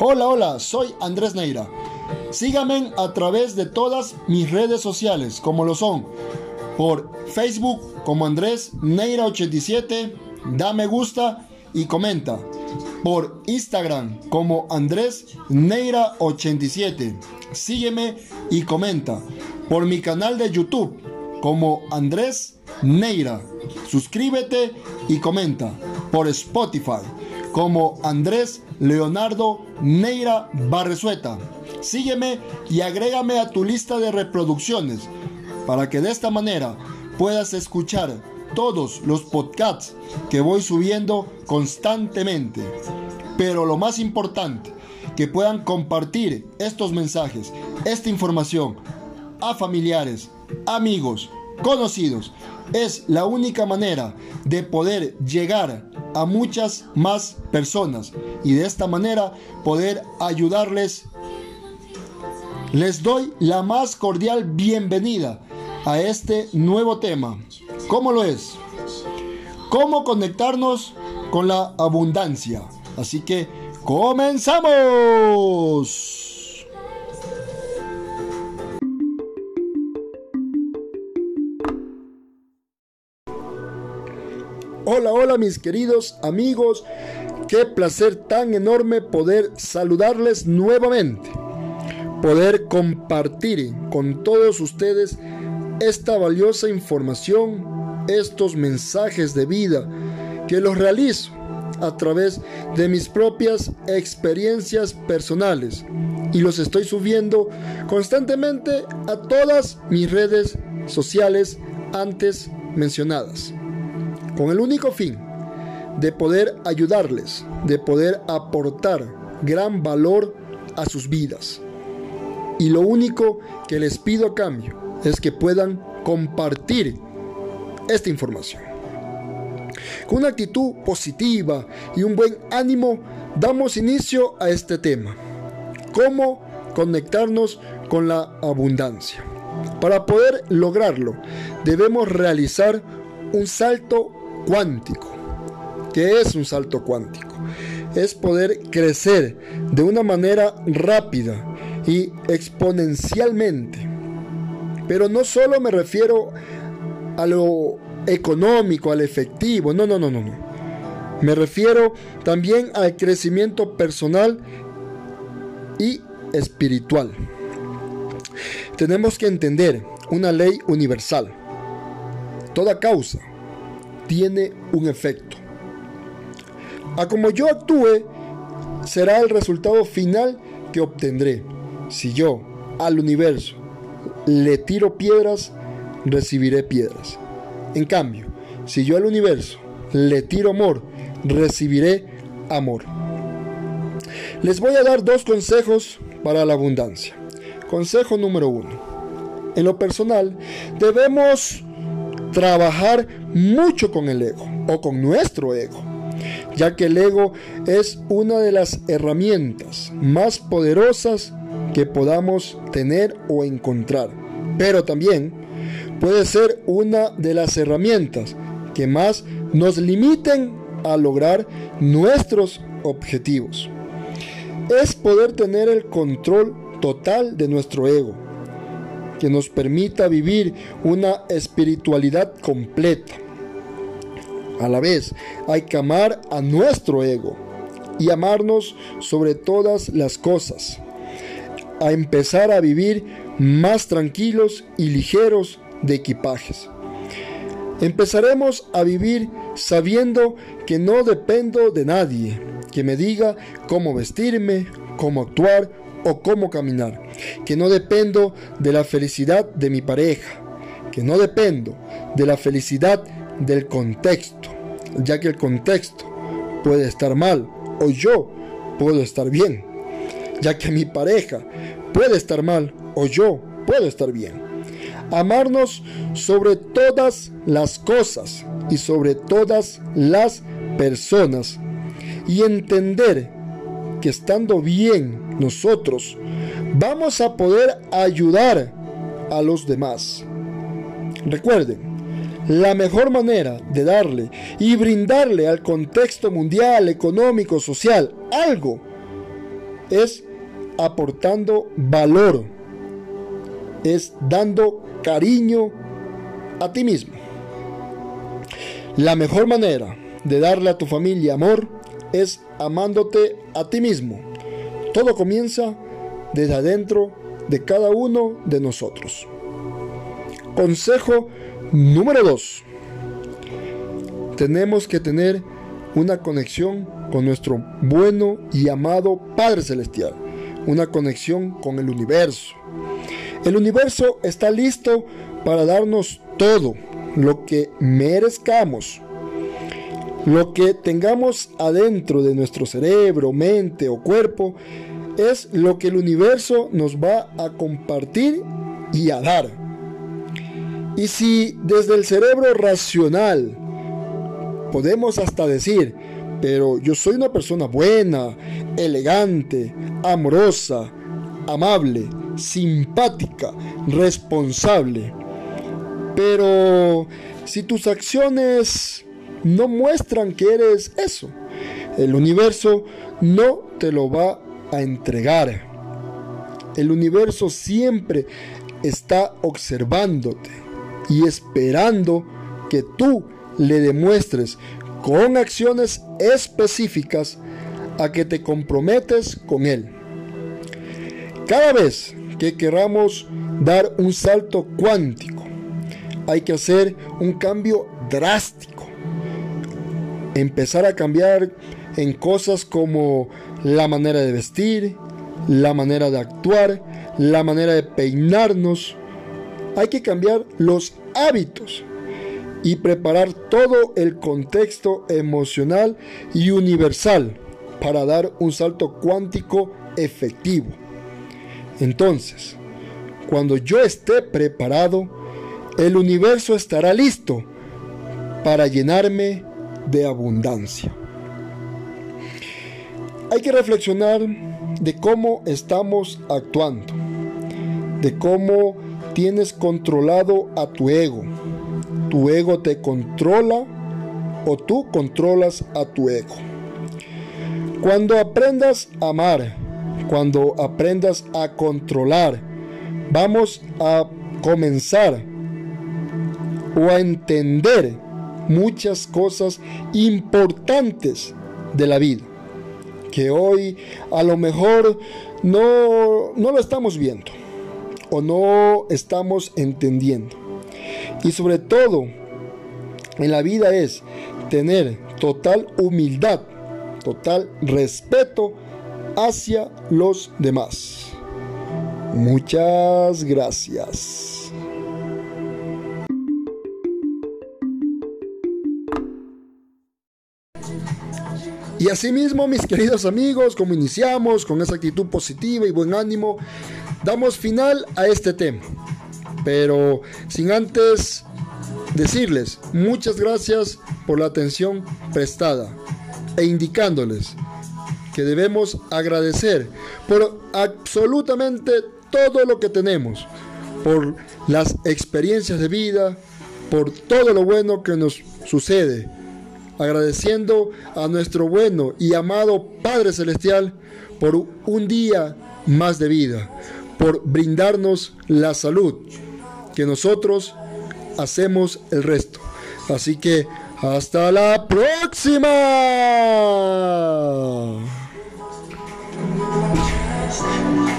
Hola, hola, soy Andrés Neira. Síganme a través de todas mis redes sociales, como lo son por Facebook como Andrés Neira 87, da me gusta y comenta. Por Instagram como Andrés Neira 87, sígueme y comenta. Por mi canal de YouTube como Andrés Neira, suscríbete y comenta. Por Spotify como Andrés Leonardo Neira Barresueta. Sígueme y agrégame a tu lista de reproducciones para que de esta manera puedas escuchar todos los podcasts que voy subiendo constantemente. Pero lo más importante, que puedan compartir estos mensajes, esta información a familiares, amigos, conocidos. Es la única manera de poder llegar a muchas más personas y de esta manera poder ayudarles. Les doy la más cordial bienvenida a este nuevo tema. ¿Cómo lo es? ¿Cómo conectarnos con la abundancia? Así que comenzamos. Hola, hola mis queridos amigos. Qué placer tan enorme poder saludarles nuevamente. Poder compartir con todos ustedes esta valiosa información, estos mensajes de vida que los realizo a través de mis propias experiencias personales y los estoy subiendo constantemente a todas mis redes sociales antes mencionadas con el único fin de poder ayudarles, de poder aportar gran valor a sus vidas. Y lo único que les pido a cambio es que puedan compartir esta información. Con una actitud positiva y un buen ánimo, damos inicio a este tema. ¿Cómo conectarnos con la abundancia? Para poder lograrlo, debemos realizar un salto cuántico. ¿Qué es un salto cuántico? Es poder crecer de una manera rápida y exponencialmente. Pero no solo me refiero a lo económico, al efectivo, no, no, no, no, no. Me refiero también al crecimiento personal y espiritual. Tenemos que entender una ley universal. Toda causa tiene un efecto. A como yo actúe, será el resultado final que obtendré. Si yo al universo le tiro piedras, recibiré piedras. En cambio, si yo al universo le tiro amor, recibiré amor. Les voy a dar dos consejos para la abundancia. Consejo número uno. En lo personal, debemos trabajar mucho con el ego o con nuestro ego, ya que el ego es una de las herramientas más poderosas que podamos tener o encontrar, pero también puede ser una de las herramientas que más nos limiten a lograr nuestros objetivos. Es poder tener el control total de nuestro ego que nos permita vivir una espiritualidad completa. A la vez, hay que amar a nuestro ego y amarnos sobre todas las cosas. A empezar a vivir más tranquilos y ligeros de equipajes. Empezaremos a vivir sabiendo que no dependo de nadie que me diga cómo vestirme, cómo actuar o cómo caminar, que no dependo de la felicidad de mi pareja, que no dependo de la felicidad del contexto, ya que el contexto puede estar mal o yo puedo estar bien, ya que mi pareja puede estar mal o yo puedo estar bien. Amarnos sobre todas las cosas y sobre todas las personas y entender que estando bien nosotros vamos a poder ayudar a los demás. Recuerden, la mejor manera de darle y brindarle al contexto mundial, económico, social algo es aportando valor, es dando cariño a ti mismo. La mejor manera de darle a tu familia amor es amándote a ti mismo. Todo comienza desde adentro de cada uno de nosotros. Consejo número 2. Tenemos que tener una conexión con nuestro bueno y amado Padre Celestial. Una conexión con el universo. El universo está listo para darnos todo lo que merezcamos. Lo que tengamos adentro de nuestro cerebro, mente o cuerpo es lo que el universo nos va a compartir y a dar. Y si desde el cerebro racional podemos hasta decir, pero yo soy una persona buena, elegante, amorosa, amable, simpática, responsable. Pero si tus acciones no muestran que eres eso, el universo no te lo va a entregar. El universo siempre está observándote y esperando que tú le demuestres con acciones específicas a que te comprometes con él. Cada vez que queramos dar un salto cuántico, hay que hacer un cambio drástico. Empezar a cambiar en cosas como la manera de vestir, la manera de actuar, la manera de peinarnos. Hay que cambiar los hábitos y preparar todo el contexto emocional y universal para dar un salto cuántico efectivo. Entonces, cuando yo esté preparado, el universo estará listo para llenarme de abundancia. Hay que reflexionar de cómo estamos actuando, de cómo tienes controlado a tu ego. ¿Tu ego te controla o tú controlas a tu ego? Cuando aprendas a amar, cuando aprendas a controlar, vamos a comenzar o a entender muchas cosas importantes de la vida que hoy a lo mejor no, no lo estamos viendo o no estamos entendiendo. Y sobre todo, en la vida es tener total humildad, total respeto hacia los demás. Muchas gracias. Y asimismo, mis queridos amigos, como iniciamos con esa actitud positiva y buen ánimo, damos final a este tema. Pero sin antes decirles muchas gracias por la atención prestada e indicándoles que debemos agradecer por absolutamente todo lo que tenemos, por las experiencias de vida, por todo lo bueno que nos sucede agradeciendo a nuestro bueno y amado Padre Celestial por un día más de vida, por brindarnos la salud, que nosotros hacemos el resto. Así que hasta la próxima.